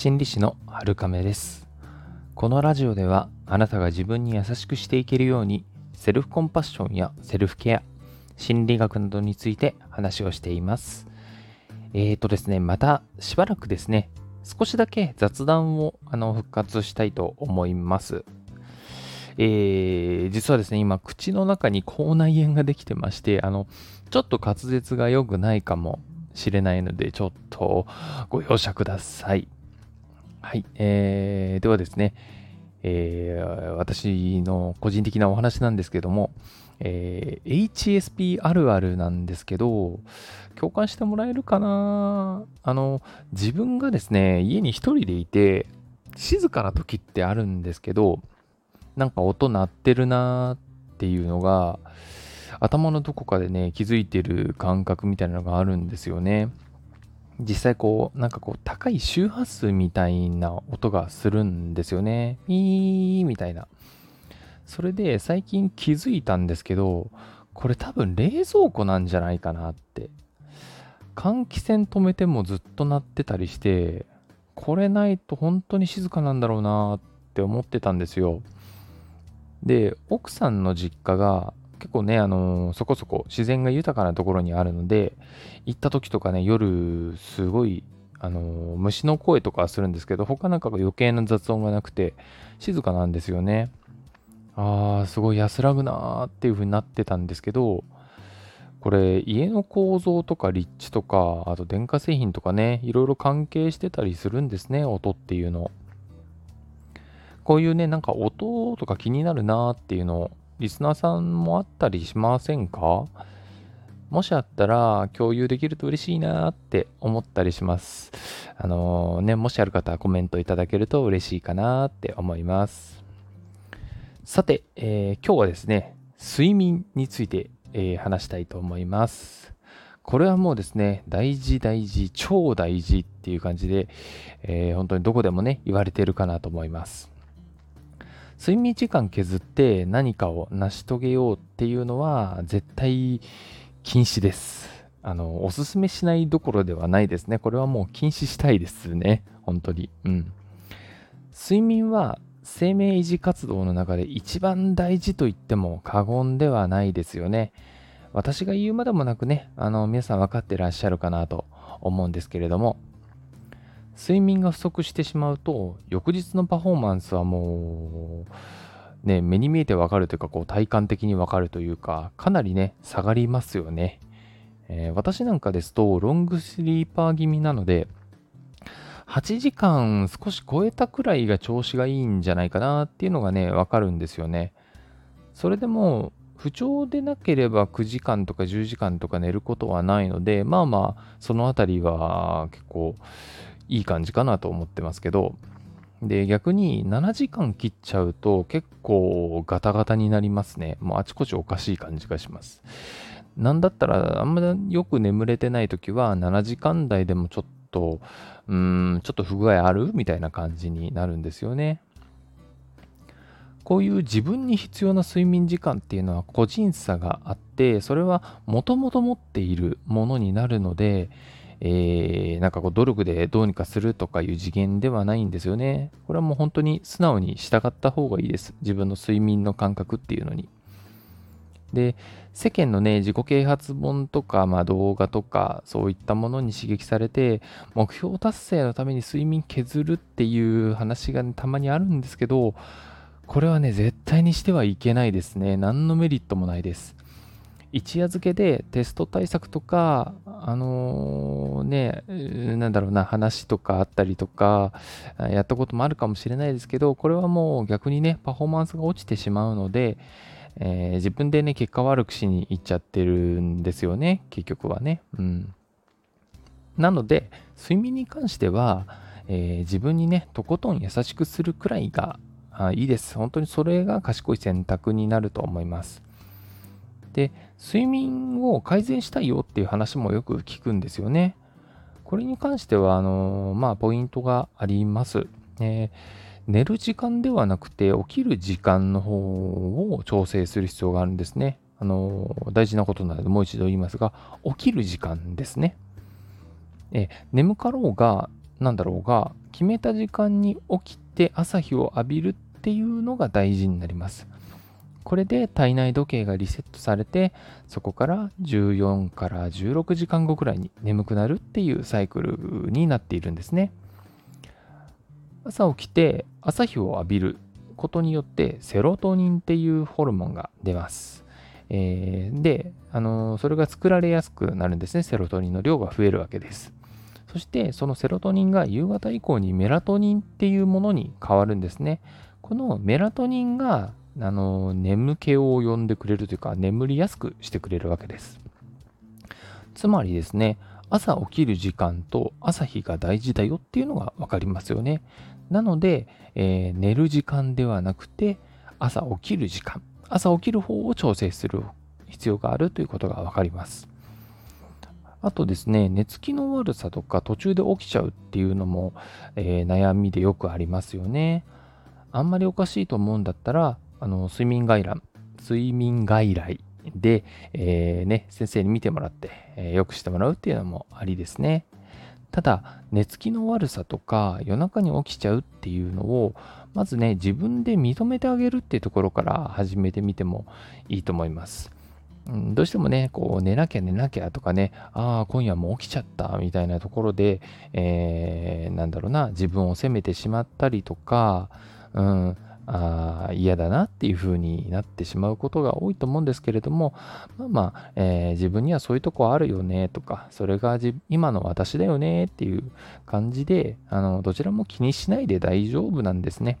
心理師の春亀です。このラジオではあなたが自分に優しくしていけるようにセルフコンパッションやセルフケア心理学などについて話をしています。えーとですねまたしばらくですね少しだけ雑談をあの復活したいと思います。えー、実はですね、今、口の中に口内炎ができてまして、あの、ちょっと滑舌が良くないかもしれないので、ちょっとご容赦ください。はい。えー、ではですね、えー、私の個人的なお話なんですけども、えー、HSP あるあるなんですけど、共感してもらえるかな？あの、自分がですね、家に一人でいて、静かな時ってあるんですけど、なんか音鳴ってるなっていうのが、頭のどこかでね、気づいてる感覚みたいなのがあるんですよね。実際こう、なんかこう、高い周波数みたいな音がするんですよね。ミーみたいな。それで最近気づいたんですけど、これ多分冷蔵庫なんじゃないかなって。換気扇止めてもずっと鳴ってたりして、これないと本当に静かなんだろうなって思ってたんですよ。で、奥さんの実家が結構ね、あのー、そこそこ自然が豊かなところにあるので、行った時とかね、夜、すごい、あのー、虫の声とかするんですけど、他なんかが余計な雑音がなくて、静かなんですよね。あー、すごい安らぐなーっていう風になってたんですけど、これ、家の構造とか立地とか、あと電化製品とかね、いろいろ関係してたりするんですね、音っていうの。こういうね、なんか音とか気になるなーっていうのをリスナーさんもあったりしませんか？もしあったら共有できると嬉しいなって思ったりします。あのー、ね、もしある方はコメントいただけると嬉しいかなって思います。さて、えー、今日はですね、睡眠について、えー、話したいと思います。これはもうですね、大事大事、超大事っていう感じで、え本当にどこでもね、言われてるかなと思います。睡眠時間削って何かを成し遂げようっていうのは絶対禁止です。あの、おすすめしないどころではないですね。これはもう禁止したいですね。本当に。うん。睡眠は生命維持活動の中で一番大事と言っても過言ではないですよね。私が言うまでもなくね、あの、皆さん分かってらっしゃるかなと思うんですけれども、睡眠が不足してしまうと、翌日のパフォーマンスはもう、ね、目に見えてわかるというか、こう体感的にわかるというか、かなりね、下がりますよね。えー、私なんかですと、ロングスリーパー気味なので、8時間少し超えたくらいが調子がいいんじゃないかなっていうのがね、わかるんですよね。それでも、不調でなければ9時間とか10時間とか寝ることはないので、まあまあ、そのあたりは結構いい感じかなと思ってますけど、で、逆に7時間切っちゃうと結構ガタガタになりますね。もうあちこちおかしい感じがします。なんだったらあんまよく眠れてない時は7時間台でもちょっと、うーん、ちょっと不具合あるみたいな感じになるんですよね。こういう自分に必要な睡眠時間っていうのは個人差があって、それはもともと持っているものになるので、えー、なんかこう努力でどうにかするとかいう次元ではないんですよね。これはもう本当に素直に従った方がいいです。自分の睡眠の感覚っていうのに。で、世間のね、自己啓発本とか、まあ、動画とか、そういったものに刺激されて、目標達成のために睡眠削るっていう話が、ね、たまにあるんですけど、これはね、絶対にしてはいけないですね。何のメリットもないです。一夜漬けでテスト対策とか、あのー、ね、なんだろうな、話とかあったりとか、やったこともあるかもしれないですけど、これはもう逆にね、パフォーマンスが落ちてしまうので、えー、自分でね、結果悪くしに行っちゃってるんですよね、結局はね。うん。なので、睡眠に関しては、えー、自分にね、とことん優しくするくらいがあいいです。本当にそれが賢い選択になると思います。で、睡眠を改善したいよっていう話もよく聞くんですよね。これに関しては、あのまあ、ポイントがあります。えー、寝る時間ではなくて、起きる時間の方を調整する必要があるんですね。あの大事なことなので、もう一度言いますが、起きる時間ですね。え、眠かろうが、なんだろうが、決めた時間に起きて朝日を浴びるっていうのが大事になります。これで体内時計がリセットされてそこから14から16時間後くらいに眠くなるっていうサイクルになっているんですね。朝起きて朝日を浴びることによってセロトニンっていうホルモンが出ます。えー、で、あの、それが作られやすくなるんですね。セロトニンの量が増えるわけです。そしてそのセロトニンが夕方以降にメラトニンっていうものに変わるんですね。このメラトニンがあの眠気を呼んでくれるというか眠りやすくしてくれるわけです。つまりですね、朝起きる時間と朝日が大事だよっていうのが分かりますよね。なので、えー、寝る時間ではなくて朝起きる時間、朝起きる方を調整する必要があるということが分かります。あとですね、寝つきの悪さとか途中で起きちゃうっていうのも、えー、悩みでよくありますよね。あんまりおかしいと思うんだったら、あの睡眠外来、睡眠外来で、えー、ね、先生に見てもらって、えー、よくしてもらうっていうのもありですね。ただ、寝つきの悪さとか夜中に起きちゃうっていうのを、まずね、自分で認めてあげるっていうところから始めてみてもいいと思います。うん、どうしてもね、こう寝なきゃ寝なきゃとかね、ああ、今夜も起きちゃったみたいなところで、えー、なんだろうな、自分を責めてしまったりとか、うん、あ嫌だなっていう風になってしまうことが多いと思うんですけれども、まあまあ、えー、自分にはそういうとこあるよねとか、それが今の私だよねっていう感じで、あのどちらも気にしないで大丈夫なんですね。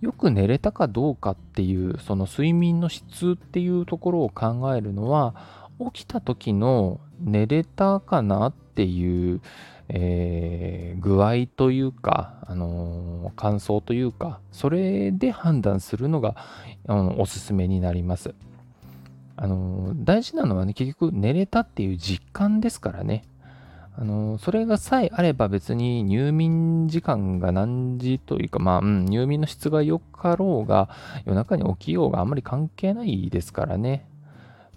よく寝れたかどうかっていう、その睡眠の質っていうところを考えるのは、起きた時の寝れたかなっていう、えー、具合というか、あのー、感想というか、それで判断するのが、うん、おすすめになります。あのー、大事なのはね、結局寝れたっていう実感ですからね。あのそれがさえあれば別に入眠時間が何時というか、まあ、うん、入眠の質が良かろうが、夜中に起きようがあんまり関係ないですからね。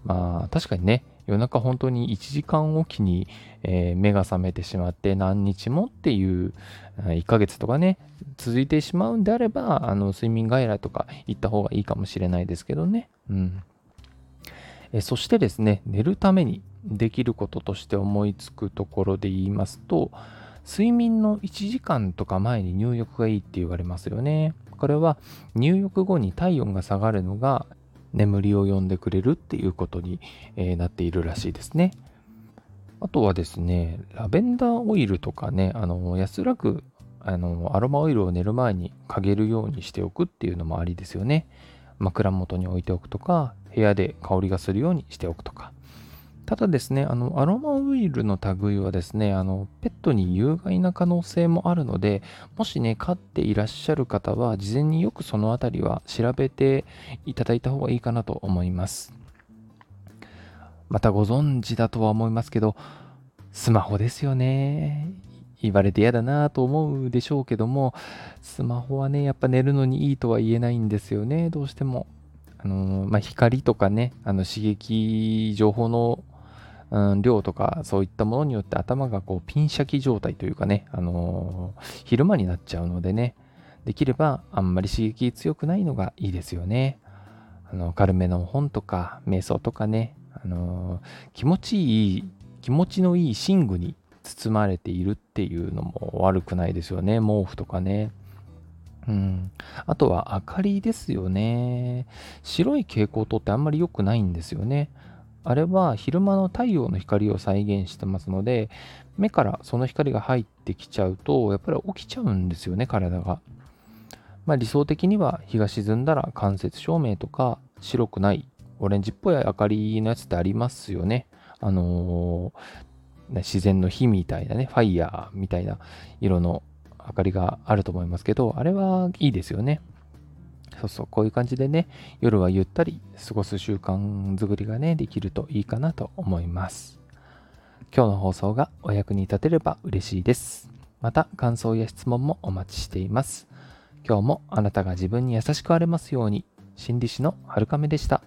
まあ、確かにね、夜中本当に1時間おきに、えー、目が覚めてしまって何日もっていう1ヶ月とかね続いてしまうんであればあの睡眠外来とか行った方がいいかもしれないですけどね、うん。えそしてですね寝るためにできることとして思いつくところで言いますと睡眠の1時間とか前に入浴がいいって言われますよね。これは入浴後に体温が下がるのが眠りを呼んでくれるっていうことに、えなっているらしいですね。あとはですね、ラベンダーオイルとかね、あの安らくあのアロマオイルを寝る前にかけるようにしておくっていうのもありですよね。枕元に置いておくとか、部屋で香りがするようにしておくとか。ただですね、あの、アロマオイルの類はですね、あの、ペットに有害な可能性もあるので、もしね、飼っていらっしゃる方は、事前によくそのあたりは調べていただいた方がいいかなと思います。またご存知だとは思いますけど、スマホですよね。言われて嫌だなと思うでしょうけども、スマホはね、やっぱ寝るのにいいとは言えないんですよね、どうしても。あのまあ、光とかね、あの刺激情報のうん、量とかそういったものによって頭がこうピンシャキ状態というかね、あのー、昼間になっちゃうのでね、できればあんまり刺激強くないのがいいですよね。あの軽めの本とか瞑想とかね、あのー、気持ちいい、気持ちのいい寝具に包まれているっていうのも悪くないですよね。毛布とかね。うん、あとは明かりですよね。白い蛍光灯ってあんまり良くないんですよね。あれは昼間の太陽の光を再現してますので、目からその光が入ってきちゃうと、やっぱり起きちゃうんですよね、体が。まあ、理想的には日が沈んだら間接照明とか白くないオレンジっぽい明かりのやつってありますよね。あのー、自然の火みたいなね、ファイヤーみたいな色の明かりがあると思いますけど、あれはいいですよね。そうそう、こういう感じでね、夜はゆったり過ごす習慣づくりがね、できるといいかなと思います。今日の放送がお役に立てれば嬉しいです。また、感想や質問もお待ちしています。今日もあなたが自分に優しくあれますように、心理師のはるかめでした。